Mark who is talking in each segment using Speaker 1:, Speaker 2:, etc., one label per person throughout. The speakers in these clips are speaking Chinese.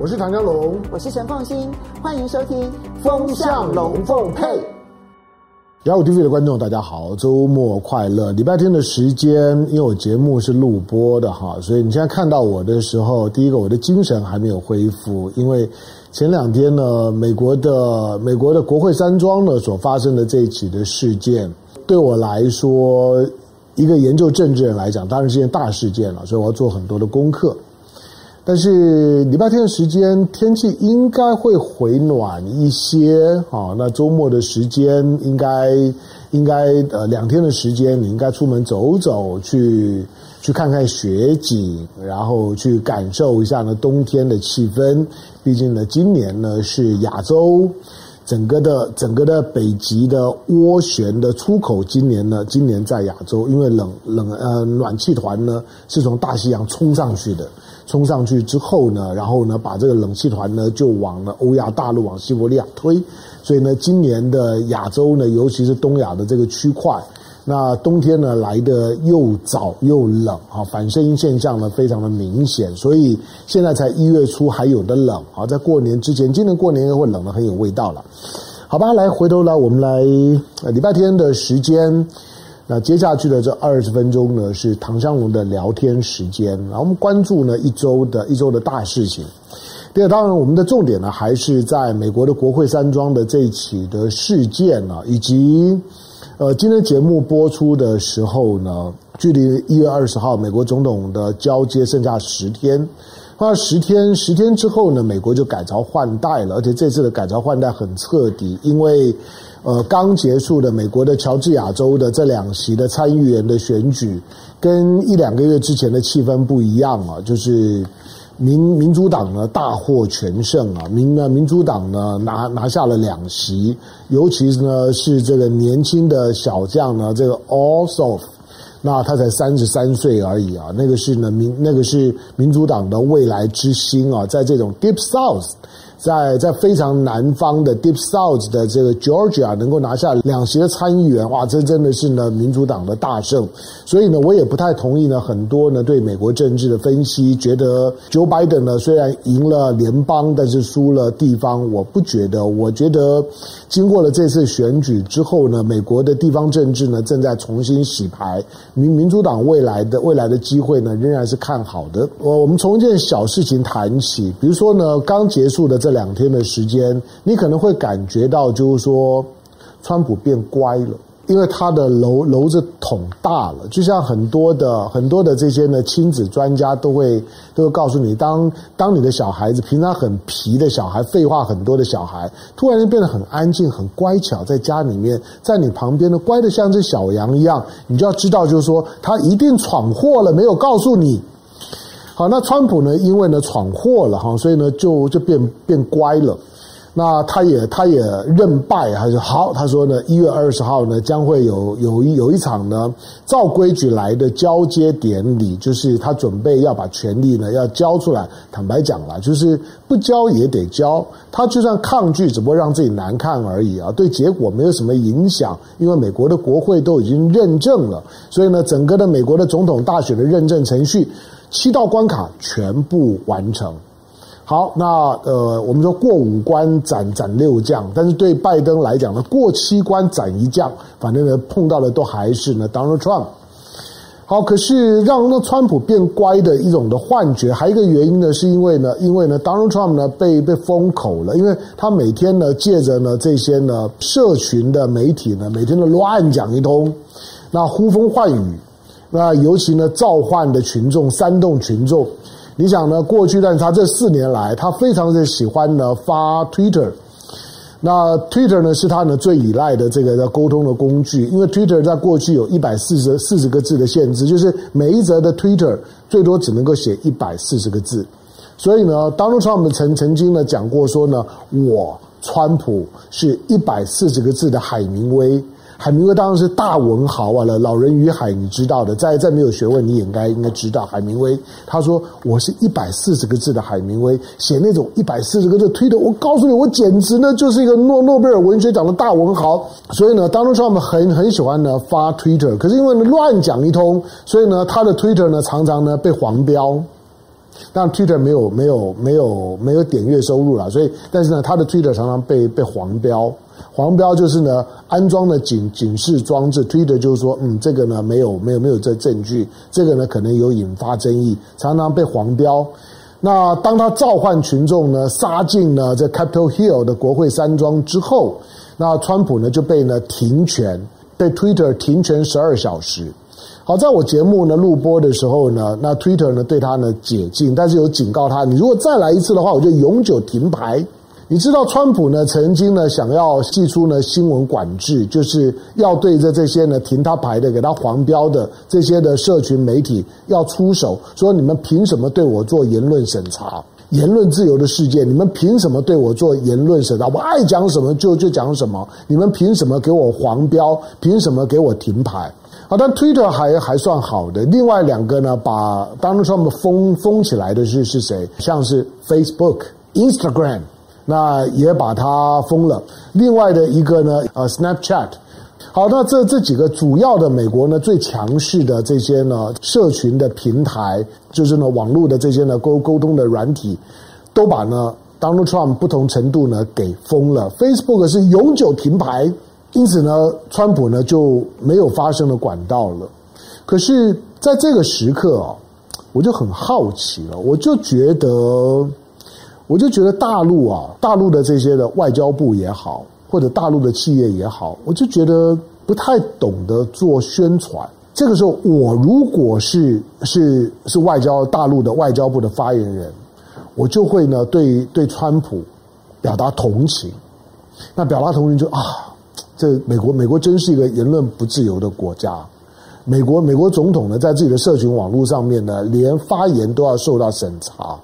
Speaker 1: 我是唐江龙，
Speaker 2: 我是陈凤新，欢迎收听《
Speaker 1: 风向龙凤配》。雅虎 TV 的观众，大家好，周末快乐！礼拜天的时间，因为我节目是录播的哈，所以你现在看到我的时候，第一个我的精神还没有恢复，因为前两天呢，美国的美国的国会山庄呢所发生的这一起的事件，对我来说，一个研究政治人来讲，当然是件大事件了，所以我要做很多的功课。但是礼拜天的时间天气应该会回暖一些啊，那周末的时间应该应该呃两天的时间，你应该出门走走，去去看看雪景，然后去感受一下呢冬天的气氛。毕竟呢，今年呢是亚洲整个的整个的北极的涡旋的出口，今年呢今年在亚洲，因为冷冷呃暖气团呢是从大西洋冲上去的。冲上去之后呢，然后呢，把这个冷气团呢就往了欧亚大陆、往西伯利亚推，所以呢，今年的亚洲呢，尤其是东亚的这个区块，那冬天呢来的又早又冷啊，反声音现象呢非常的明显，所以现在才一月初还有的冷啊，在过年之前，今年过年又会冷得很有味道了，好吧，来回头来，我们来礼拜天的时间。那接下去的这二十分钟呢，是唐湘龙的聊天时间。然后我们关注呢一周的一周的大事情。第二，当然我们的重点呢还是在美国的国会山庄的这一起的事件呢，以及呃今天节目播出的时候呢，距离一月二十号美国总统的交接剩下十天。那十天十天之后呢，美国就改朝换代了，而且这次的改朝换代很彻底，因为。呃，刚结束的美国的乔治亚州的这两席的参议员的选举，跟一两个月之前的气氛不一样啊，就是民民主党呢大获全胜啊，民呢民主党呢拿拿下了两席，尤其是呢是这个年轻的小将呢，这个 Ossoff，那他才三十三岁而已啊，那个是呢民那个是民主党的未来之星啊，在这种 Deep South。在在非常南方的 Deep South 的这个 Georgia 能够拿下两席的参议员，哇，这真的是呢民主党的大胜。所以呢，我也不太同意呢很多呢对美国政治的分析，觉得 Joe Biden 呢虽然赢了联邦，但是输了地方。我不觉得，我觉得经过了这次选举之后呢，美国的地方政治呢正在重新洗牌，民民主党未来的未来的机会呢仍然是看好的。我我们从一件小事情谈起，比如说呢刚结束的这。这两天的时间，你可能会感觉到，就是说，川普变乖了，因为他的篓篓子捅大了。就像很多的很多的这些呢亲子专家都会都会告诉你，当当你的小孩子平常很皮的小孩，废话很多的小孩，突然间变得很安静、很乖巧，在家里面，在你旁边呢，乖得像只小羊一样，你就要知道，就是说，他一定闯祸了，没有告诉你。好，那川普呢？因为呢闯祸了哈，所以呢就就变变乖了。那他也他也认败，他说好，他说呢一月二十号呢将会有有一有一场呢照规矩来的交接典礼，就是他准备要把权力呢要交出来。坦白讲啦，就是不交也得交。他就算抗拒，只不过让自己难看而已啊，对结果没有什么影响。因为美国的国会都已经认证了，所以呢整个的美国的总统大选的认证程序。七道关卡全部完成，好，那呃，我们说过五关斩斩六将，但是对拜登来讲呢，过七关斩一将，反正呢碰到的都还是呢 Donald Trump。好，可是让那川普变乖的一种的幻觉，还有一个原因呢，是因为呢，因为呢 Donald Trump 呢被被封口了，因为他每天呢借着呢这些呢社群的媒体呢，每天都乱讲一通，那呼风唤雨。那尤其呢，召唤的群众，煽动群众。你想呢，过去但是他这四年来，他非常的喜欢呢发 Twitter。那 Twitter 呢是他呢最依赖的这个的沟通的工具，因为 Twitter 在过去有一百四十四十个字的限制，就是每一则的 Twitter 最多只能够写一百四十个字。所以呢，Donald Trump 曾曾经呢讲过说呢，我川普是一百四十个字的海明威。海明威当然是大文豪啊，了《老人与海》你知道的，再再没有学问你也应该应该知道。海明威他说我是一百四十个字的海明威，写那种一百四十个字推的，我告诉你，我简直呢就是一个诺诺贝尔文学奖的大文豪。所以呢，Donald Trump 很很喜欢呢发 Twitter，可是因为乱讲一通，所以呢他的 Twitter 呢常常呢被黄标。当然 Twitter 没有没有没有没有点阅收入了，所以但是呢，他的 Twitter 常常被被黄标。黄标就是呢，安装的警警示装置，Twitter 就是说，嗯，这个呢没有没有没有这证据，这个呢可能有引发争议，常常被黄标。那当他召唤群众呢杀进呢这 Capitol Hill 的国会山庄之后，那川普呢就被呢停权，被 Twitter 停权十二小时。好，在我节目呢录播的时候呢，那 Twitter 呢对他呢解禁，但是有警告他，你如果再来一次的话，我就永久停牌。你知道川普呢曾经呢想要祭出呢新闻管制，就是要对着这些呢停他牌的、给他黄标的这些的社群媒体要出手，说你们凭什么对我做言论审查？言论自由的世界，你们凭什么对我做言论审查？我爱讲什么就就讲什么，你们凭什么给我黄标？凭什么给我停牌？好，但 Twitter 还还算好的，另外两个呢，把 Donald Trump 封封起来的是是谁？像是 Facebook、Instagram。那也把它封了。另外的一个呢，呃，Snapchat。好，那这这几个主要的美国呢最强势的这些呢社群的平台，就是呢网络的这些呢沟沟通的软体，都把呢 Donald Trump 不同程度呢给封了。Facebook 是永久停牌，因此呢，川普呢就没有发声的管道了。可是在这个时刻啊，我就很好奇了，我就觉得。我就觉得大陆啊，大陆的这些的外交部也好，或者大陆的企业也好，我就觉得不太懂得做宣传。这个时候，我如果是是是外交大陆的外交部的发言人，我就会呢对对川普表达同情。那表达同情就啊，这美国美国真是一个言论不自由的国家。美国美国总统呢，在自己的社群网络上面呢，连发言都要受到审查。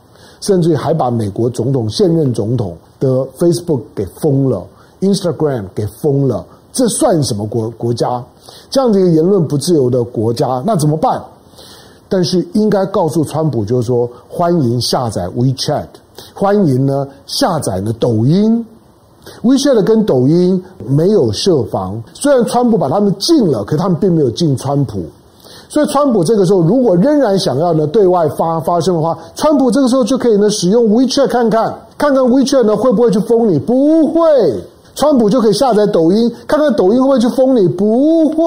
Speaker 1: 甚至还把美国总统现任总统的 Facebook 给封了，Instagram 给封了，这算什么国国家？这样的一个言论不自由的国家，那怎么办？但是应该告诉川普，就是说欢迎下载 WeChat，欢迎呢下载呢抖音，WeChat 跟抖音没有设防，虽然川普把他们禁了，可他们并没有禁川普。所以，川普这个时候如果仍然想要呢对外发发声的话，川普这个时候就可以呢使用 WeChat 看看，看看 WeChat 呢会不会去封你？不会。川普就可以下载抖音，看看抖音会不会去封你？不会。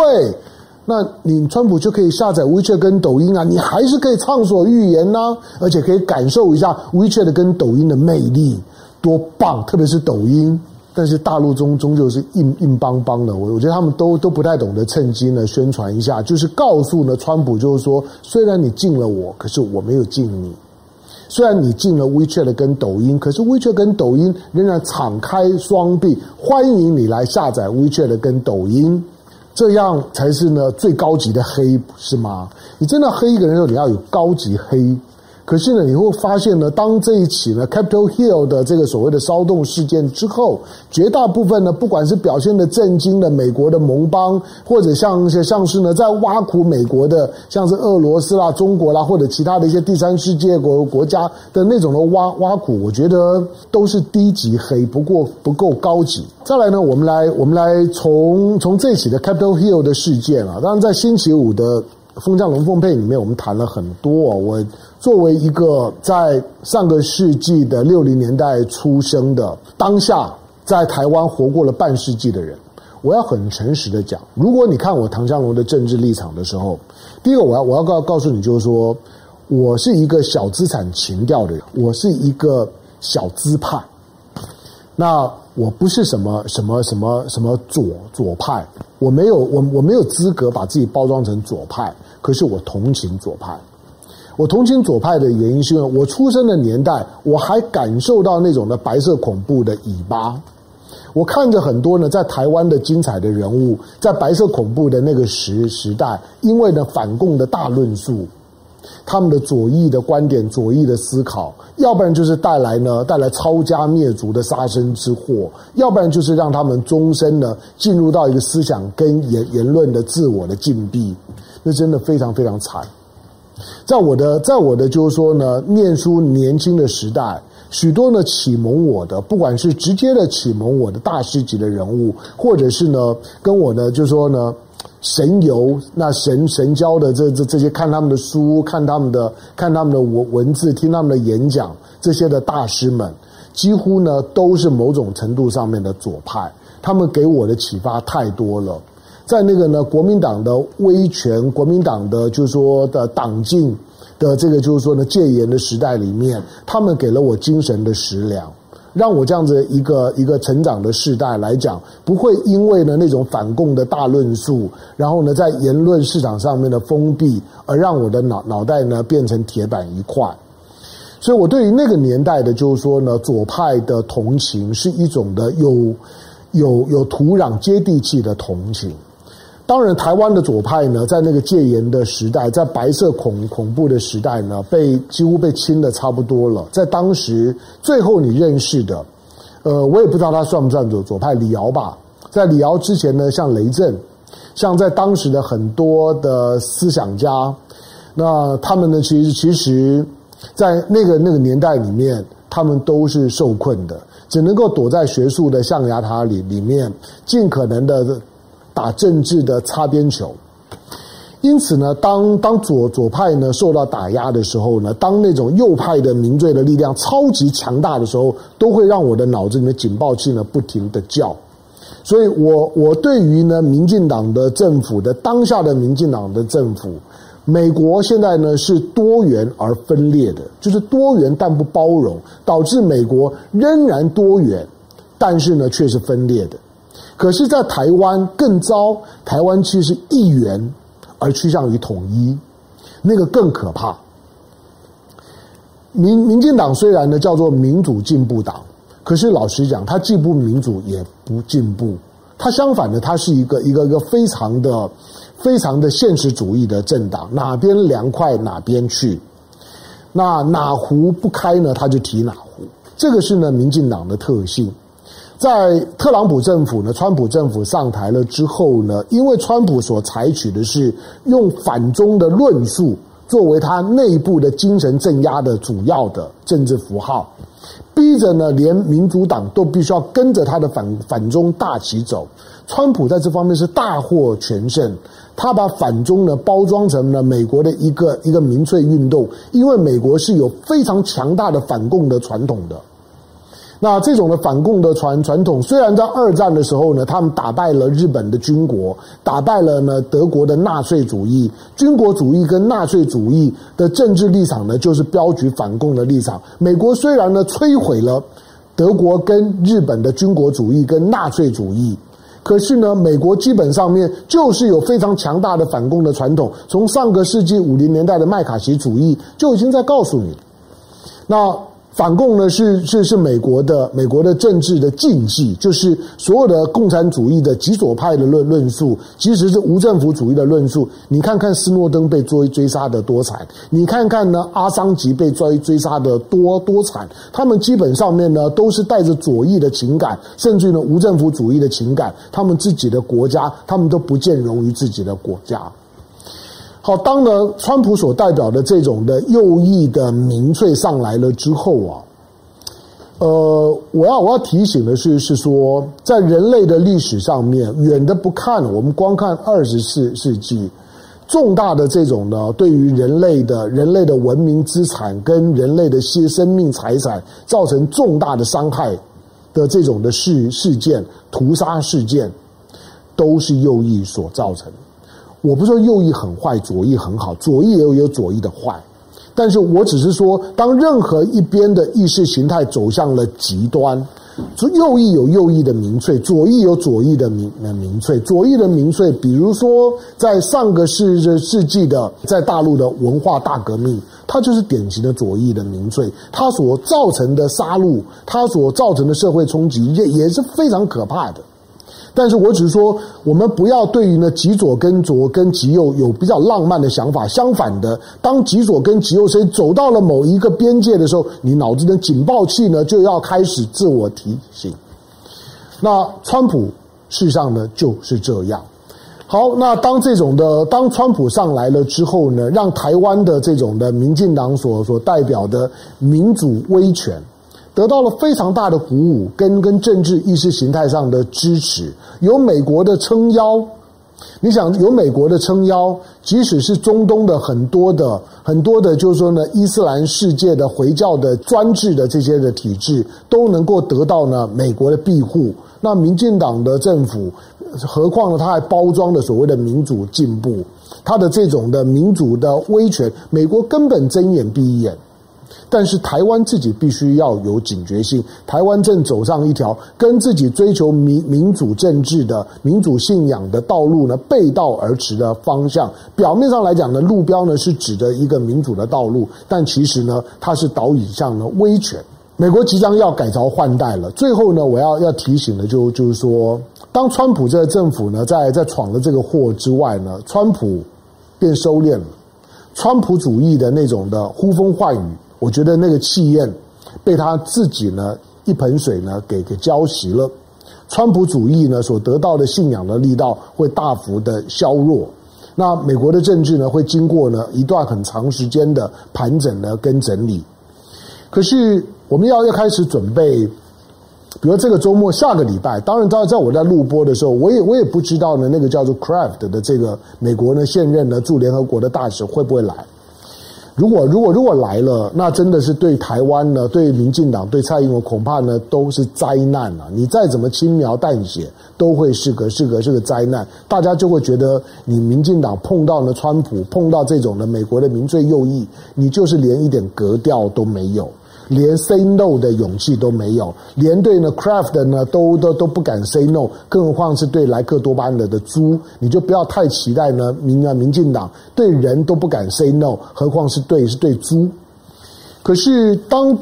Speaker 1: 那你川普就可以下载 WeChat 跟抖音啊，你还是可以畅所欲言呐、而且可以感受一下 WeChat 跟抖音的魅力，多棒！特别是抖音。但是大陆中终究是硬硬邦邦的，我我觉得他们都都不太懂得趁机呢宣传一下，就是告诉呢川普，就是说，虽然你禁了我，可是我没有禁你；虽然你禁了 WeChat 跟抖音，可是 WeChat 跟抖音仍然敞开双臂，欢迎你来下载 WeChat 跟抖音，这样才是呢最高级的黑，是吗？你真的黑一个人的时候，你要有高级黑。可是呢，你会发现呢，当这一起呢 Capitol Hill 的这个所谓的骚动事件之后，绝大部分呢，不管是表现的震惊的美国的盟邦，或者像一些像是呢在挖苦美国的，像是俄罗斯啦、中国啦，或者其他的一些第三世界国国家的那种的挖挖苦，我觉得都是低级黑，不过不够高级。再来呢，我们来我们来从从这起的 Capitol Hill 的事件啊，当然在星期五的。风向龙凤配里面，我们谈了很多。我作为一个在上个世纪的六零年代出生的，当下在台湾活过了半世纪的人，我要很诚实的讲，如果你看我唐湘龙的政治立场的时候，第一个我要我要告告诉你，就是说我是一个小资产情调的人，我是一个小资派。那我不是什么什么什么什么左左派，我没有我我没有资格把自己包装成左派。可是我同情左派，我同情左派的原因是因为我出生的年代，我还感受到那种的白色恐怖的尾巴。我看着很多呢，在台湾的精彩的人物，在白色恐怖的那个时时代，因为呢反共的大论述，他们的左翼的观点、左翼的思考，要不然就是带来呢带来抄家灭族的杀身之祸，要不然就是让他们终身呢进入到一个思想跟言言论的自我的禁闭。那真的非常非常惨，在我的在我的就是说呢，念书年轻的时代，许多呢启蒙我的，不管是直接的启蒙我的大师级的人物，或者是呢跟我呢就是说呢神游，那神神交的这这这些看他们的书，看他们的看他们的文文字，听他们的演讲，这些的大师们，几乎呢都是某种程度上面的左派。他们给我的启发太多了。在那个呢，国民党的威权，国民党的就是说的党禁的这个就是说呢戒严的时代里面，他们给了我精神的食粮。让我这样子一个一个成长的世代来讲，不会因为呢那种反共的大论述，然后呢在言论市场上面的封闭，而让我的脑脑袋呢变成铁板一块。所以我对于那个年代的，就是说呢左派的同情是一种的有有有土壤接地气的同情。当然，台湾的左派呢，在那个戒严的时代，在白色恐恐怖的时代呢，被几乎被清的差不多了。在当时，最后你认识的，呃，我也不知道他算不算左左派，李敖吧。在李敖之前呢，像雷震，像在当时的很多的思想家，那他们呢，其实其实，在那个那个年代里面，他们都是受困的，只能够躲在学术的象牙塔里里面，尽可能的。打政治的擦边球，因此呢，当当左左派呢受到打压的时候呢，当那种右派的民粹的力量超级强大的时候，都会让我的脑子里面警报器呢不停的叫。所以我我对于呢民进党的政府的当下的民进党的政府，美国现在呢是多元而分裂的，就是多元但不包容，导致美国仍然多元，但是呢却是分裂的。可是，在台湾更糟，台湾其实是一元而趋向于统一，那个更可怕。民民进党虽然呢叫做民主进步党，可是老实讲，它既不民主也不进步，它相反的，它是一个一个一个非常的非常的现实主义的政党，哪边凉快哪边去，那哪壶不开呢，他就提哪壶，这个是呢民进党的特性。在特朗普政府呢，川普政府上台了之后呢，因为川普所采取的是用反中的论述作为他内部的精神镇压的主要的政治符号，逼着呢连民主党都必须要跟着他的反反中大旗走。川普在这方面是大获全胜，他把反中呢包装成了美国的一个一个民粹运动，因为美国是有非常强大的反共的传统的。那这种的反共的传传统，虽然在二战的时候呢，他们打败了日本的军国，打败了呢德国的纳粹主义，军国主义跟纳粹主义的政治立场呢，就是标举反共的立场。美国虽然呢摧毁了德国跟日本的军国主义跟纳粹主义，可是呢，美国基本上面就是有非常强大的反共的传统，从上个世纪五零年代的麦卡锡主义就已经在告诉你，那。反共呢是是是美国的美国的政治的禁忌，就是所有的共产主义的极左派的论论述，其实是无政府主义的论述。你看看斯诺登被追追杀的多惨，你看看呢阿桑奇被追追杀的多多惨，他们基本上面呢都是带着左翼的情感，甚至呢无政府主义的情感，他们自己的国家，他们都不见容于自己的国家。好，当呢，川普所代表的这种的右翼的民粹上来了之后啊，呃，我要我要提醒的是，是说，在人类的历史上面，远的不看，我们光看二十世世纪，重大的这种呢，对于人类的人类的文明资产跟人类的些生命财产造成重大的伤害的这种的事事件、屠杀事件，都是右翼所造成的。我不是说右翼很坏，左翼很好，左翼也有有左翼的坏，但是我只是说，当任何一边的意识形态走向了极端，右翼有右翼的民粹，左翼有左翼的民民粹，左翼的民粹，比如说在上个世世纪的在大陆的文化大革命，它就是典型的左翼的民粹，它所造成的杀戮，它所造成的社会冲击也也是非常可怕的。但是我只是说，我们不要对于呢极左跟左跟极右有比较浪漫的想法。相反的，当极左跟极右谁走到了某一个边界的时候，你脑子的警报器呢就要开始自我提醒。那川普事实上呢就是这样。好，那当这种的当川普上来了之后呢，让台湾的这种的民进党所所代表的民主威权。得到了非常大的鼓舞，跟跟政治意识形态上的支持，有美国的撑腰，你想有美国的撑腰，即使是中东的很多的很多的，就是说呢，伊斯兰世界的回教的专制的这些的体制，都能够得到呢美国的庇护。那民进党的政府，何况呢，他还包装的所谓的民主进步，他的这种的民主的威权，美国根本睁眼闭眼。但是台湾自己必须要有警觉性，台湾正走上一条跟自己追求民民主政治的民主信仰的道路呢背道而驰的方向。表面上来讲呢，路标呢是指着一个民主的道路，但其实呢，它是导引向呢威权。美国即将要改朝换代了。最后呢，我要要提醒的就就是说，当川普这个政府呢在在闯了这个祸之外呢，川普变收敛了，川普主义的那种的呼风唤雨。我觉得那个气焰被他自己呢一盆水呢给给浇熄了，川普主义呢所得到的信仰的力道会大幅的削弱，那美国的政治呢会经过呢一段很长时间的盘整呢跟整理，可是我们要要开始准备，比如这个周末下个礼拜，当然在在我在录播的时候，我也我也不知道呢那个叫做 Craft 的这个美国呢现任呢驻联合国的大使会不会来。如果如果如果来了，那真的是对台湾呢，对民进党，对蔡英文，恐怕呢都是灾难啊！你再怎么轻描淡写，都会是个是个是个灾难。大家就会觉得你民进党碰到了川普，碰到这种的美国的民粹右翼，你就是连一点格调都没有。连 say no 的勇气都没有，连对呢 craft 呢都都都不敢 say no，更何况是对莱克多巴胺的的猪，你就不要太期待呢民啊民进党对人都不敢 say no，何况是对是对猪。可是当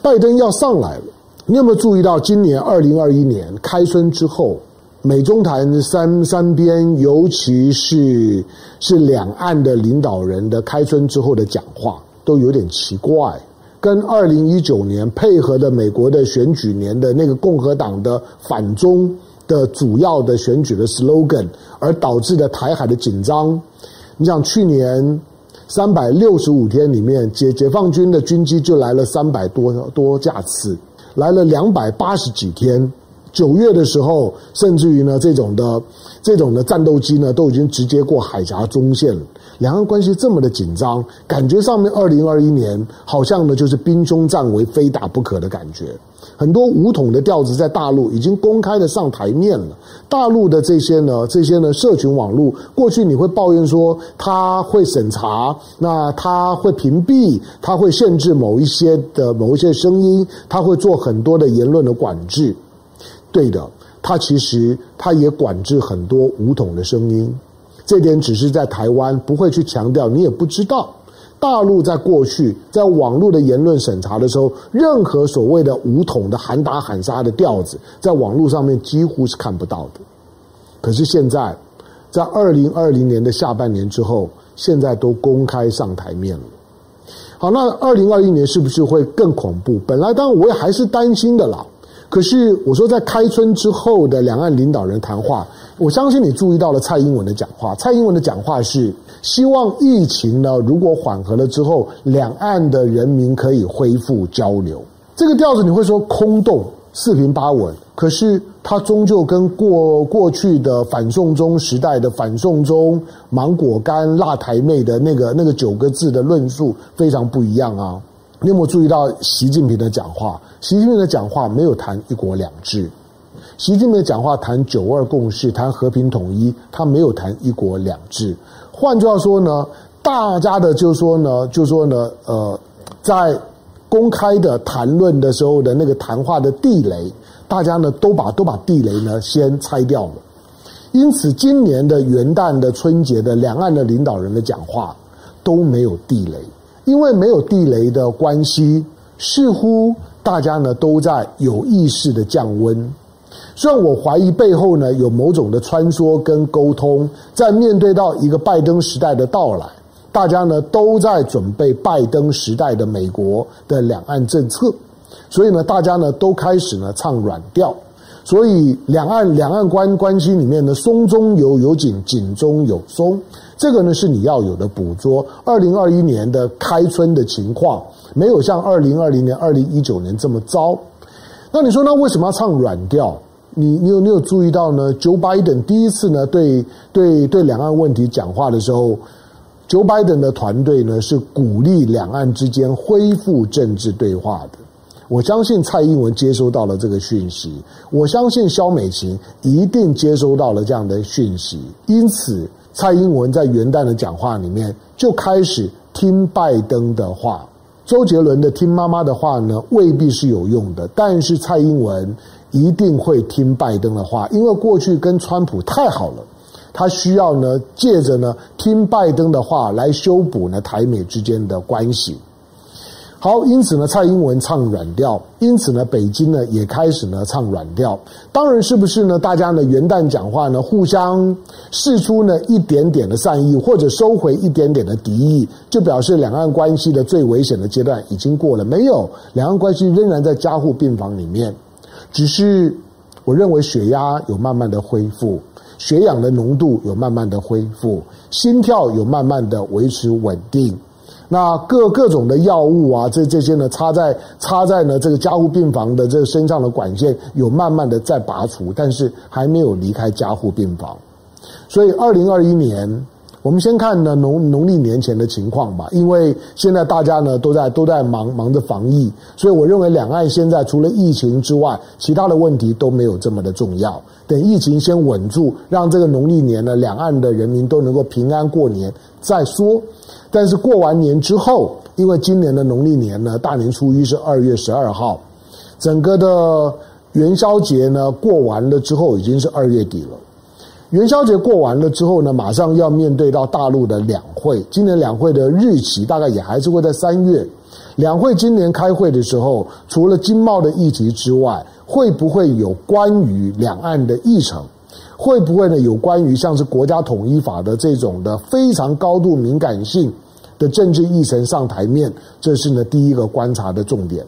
Speaker 1: 拜登要上来了，你有没有注意到今年二零二一年开春之后，美中台三三边，尤其是是两岸的领导人的开春之后的讲话都有点奇怪。跟二零一九年配合的美国的选举年的那个共和党的反中的主要的选举的 slogan，而导致的台海的紧张。你想去年三百六十五天里面，解解放军的军机就来了三百多多架次，来了两百八十几天。九月的时候，甚至于呢这种的这种的战斗机呢都已经直接过海峡中线了。两岸关系这么的紧张，感觉上面二零二一年好像呢就是兵凶战危、非打不可的感觉。很多武统的调子在大陆已经公开的上台面了。大陆的这些呢，这些呢，社群网络过去你会抱怨说他会审查，那他会屏蔽，他会限制某一些的某一些声音，他会做很多的言论的管制。对的，他其实他也管制很多武统的声音。这点只是在台湾不会去强调，你也不知道。大陆在过去在网络的言论审查的时候，任何所谓的武统的喊打喊杀的调子，在网络上面几乎是看不到的。可是现在，在二零二零年的下半年之后，现在都公开上台面了。好，那二零二一年是不是会更恐怖？本来当然我也还是担心的啦。可是我说，在开春之后的两岸领导人谈话，我相信你注意到了蔡英文的讲话。蔡英文的讲话是希望疫情呢，如果缓和了之后，两岸的人民可以恢复交流。这个调子你会说空洞、四平八稳，可是它终究跟过过去的反送中时代的反送中、芒果干、辣台妹的那个那个九个字的论述非常不一样啊。你有没有注意到习近平的讲话？习近平的讲话没有谈一国两制，习近平的讲话谈九二共识，谈和平统一，他没有谈一国两制。换句话说呢，大家的就是说呢，就是说呢，呃，在公开的谈论的时候的那个谈话的地雷，大家呢都把都把地雷呢先拆掉了。因此，今年的元旦的春节的两岸的领导人的讲话都没有地雷。因为没有地雷的关系，似乎大家呢都在有意识的降温。虽然我怀疑背后呢有某种的穿梭跟沟通，在面对到一个拜登时代的到来，大家呢都在准备拜登时代的美国的两岸政策，所以呢大家呢都开始呢唱软调。所以两岸两岸关关系里面呢，松中有有紧，紧中有松，这个呢是你要有的捕捉。二零二一年的开春的情况，没有像二零二零年、二零一九年这么糟。那你说，那为什么要唱软调？你你有你有注意到呢？Joe Biden 第一次呢对对对两岸问题讲话的时候，Joe Biden 的团队呢是鼓励两岸之间恢复政治对话的。我相信蔡英文接收到了这个讯息，我相信萧美琴一定接收到了这样的讯息。因此，蔡英文在元旦的讲话里面就开始听拜登的话。周杰伦的听妈妈的话呢，未必是有用的，但是蔡英文。一定会听拜登的话，因为过去跟川普太好了，他需要呢借着呢听拜登的话来修补呢台美之间的关系。好，因此呢蔡英文唱软调，因此呢北京呢也开始呢唱软调。当然是不是呢？大家呢元旦讲话呢互相试出呢一点点的善意，或者收回一点点的敌意，就表示两岸关系的最危险的阶段已经过了？没有，两岸关系仍然在加护病房里面。只是，我认为血压有慢慢的恢复，血氧的浓度有慢慢的恢复，心跳有慢慢的维持稳定。那各各种的药物啊，这这些呢，插在插在呢这个加护病房的这个身上的管线有慢慢的在拔除，但是还没有离开加护病房。所以，二零二一年。我们先看呢农农历年前的情况吧，因为现在大家呢都在都在忙忙着防疫，所以我认为两岸现在除了疫情之外，其他的问题都没有这么的重要。等疫情先稳住，让这个农历年呢两岸的人民都能够平安过年再说。但是过完年之后，因为今年的农历年呢大年初一是二月十二号，整个的元宵节呢过完了之后已经是二月底了。元宵节过完了之后呢，马上要面对到大陆的两会。今年两会的日期大概也还是会在三月。两会今年开会的时候，除了经贸的议题之外，会不会有关于两岸的议程？会不会呢有关于像是国家统一法的这种的非常高度敏感性的政治议程上台面？这是呢第一个观察的重点。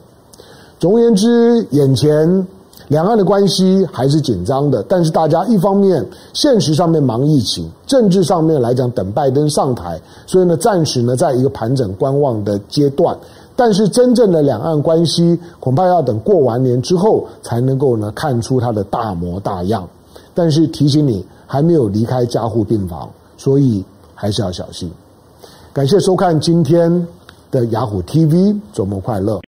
Speaker 1: 总而言之，眼前。两岸的关系还是紧张的，但是大家一方面现实上面忙疫情，政治上面来讲等拜登上台，所以呢暂时呢在一个盘整观望的阶段。但是真正的两岸关系恐怕要等过完年之后才能够呢看出它的大模大样。但是提醒你还没有离开加护病房，所以还是要小心。感谢收看今天的雅虎 TV，周末快乐。